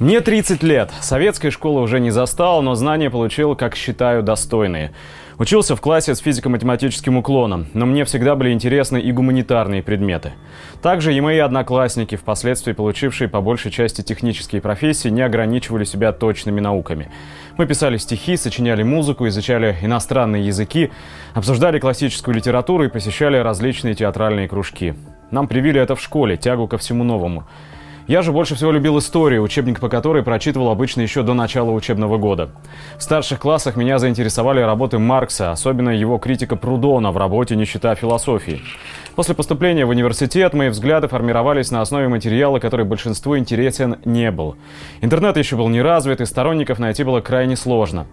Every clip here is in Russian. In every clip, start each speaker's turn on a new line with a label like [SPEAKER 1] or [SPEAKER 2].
[SPEAKER 1] Мне 30 лет. Советской школы уже не застал, но знания получил, как считаю, достойные. Учился в классе с физико-математическим уклоном, но мне всегда были интересны и гуманитарные предметы. Также и мои одноклассники, впоследствии получившие по большей части технические профессии, не ограничивали себя точными науками. Мы писали стихи, сочиняли музыку, изучали иностранные языки, обсуждали классическую литературу и посещали различные театральные кружки. Нам привили это в школе, тягу ко всему новому. Я же больше всего любил историю, учебник по которой прочитывал обычно еще до начала учебного года. В старших классах меня заинтересовали работы Маркса, особенно его критика Прудона в работе «Нищета философии». После поступления в университет мои взгляды формировались на основе материала, который большинству интересен не был. Интернет еще был не развит, и сторонников найти было крайне сложно.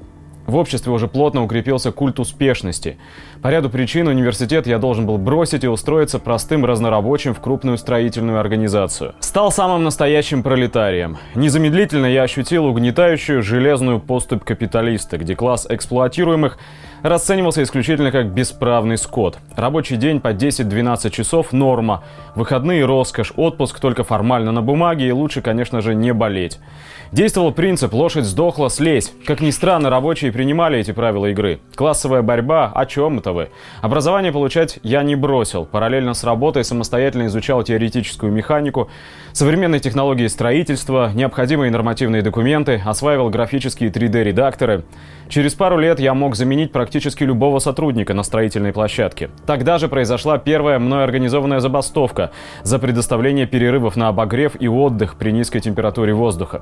[SPEAKER 1] В обществе уже плотно укрепился культ успешности. По ряду причин университет я должен был бросить и устроиться простым разнорабочим в крупную строительную организацию. Стал самым настоящим пролетарием. Незамедлительно я ощутил угнетающую железную поступь капиталиста, где класс эксплуатируемых расценивался исключительно как бесправный скот. Рабочий день по 10-12 часов – норма. Выходные – роскошь, отпуск только формально на бумаге и лучше, конечно же, не болеть. Действовал принцип «лошадь сдохла, слезь». Как ни странно, рабочие принимали эти правила игры. Классовая борьба, о чем это вы? Образование получать я не бросил. Параллельно с работой самостоятельно изучал теоретическую механику, современные технологии строительства, необходимые нормативные документы, осваивал графические 3D-редакторы. Через пару лет я мог заменить практически любого сотрудника на строительной площадке. Тогда же произошла первая мной организованная забастовка за предоставление перерывов на обогрев и отдых при низкой температуре воздуха.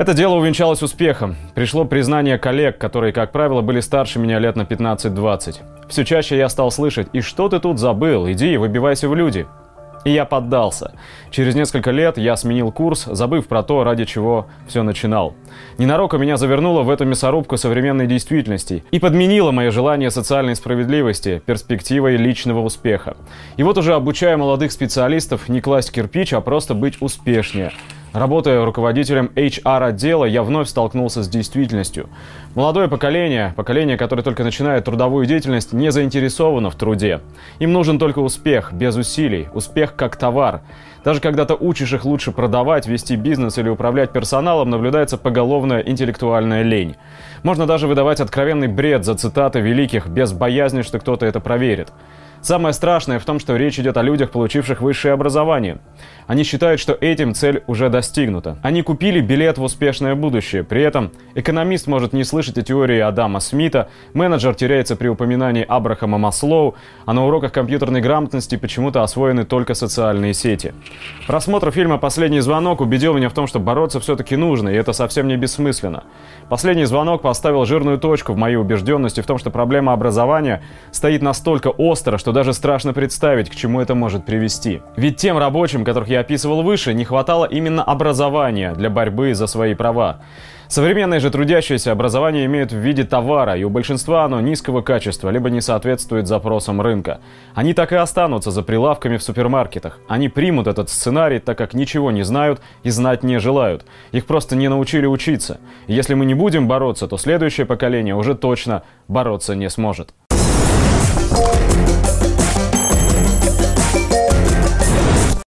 [SPEAKER 1] Это дело увенчалось успехом. Пришло признание коллег, которые, как правило, были старше меня лет на 15-20. Все чаще я стал слышать «И что ты тут забыл? Иди и выбивайся в люди». И я поддался. Через несколько лет я сменил курс, забыв про то, ради чего все начинал. Ненароком меня завернуло в эту мясорубку современной действительности и подменило мое желание социальной справедливости перспективой личного успеха. И вот уже обучая молодых специалистов не класть кирпич, а просто быть успешнее – Работая руководителем HR-отдела, я вновь столкнулся с действительностью. Молодое поколение, поколение, которое только начинает трудовую деятельность, не заинтересовано в труде. Им нужен только успех, без усилий, успех как товар. Даже когда ты учишь их лучше продавать, вести бизнес или управлять персоналом, наблюдается поголовная интеллектуальная лень. Можно даже выдавать откровенный бред за цитаты великих, без боязни, что кто-то это проверит. Самое страшное в том, что речь идет о людях, получивших высшее образование. Они считают, что этим цель уже достигнута. Они купили билет в успешное будущее. При этом экономист может не слышать о теории Адама Смита, менеджер теряется при упоминании Абрахама Маслоу, а на уроках компьютерной грамотности почему-то освоены только социальные сети. Просмотр фильма «Последний звонок» убедил меня в том, что бороться все-таки нужно, и это совсем не бессмысленно. «Последний звонок» поставил жирную точку в моей убежденности в том, что проблема образования стоит настолько остро, что что даже страшно представить, к чему это может привести. Ведь тем рабочим, которых я описывал выше, не хватало именно образования для борьбы за свои права. Современные же трудящиеся образование имеют в виде товара, и у большинства оно низкого качества, либо не соответствует запросам рынка. Они так и останутся за прилавками в супермаркетах. Они примут этот сценарий, так как ничего не знают и знать не желают. Их просто не научили учиться. И если мы не будем бороться, то следующее поколение уже точно бороться не сможет.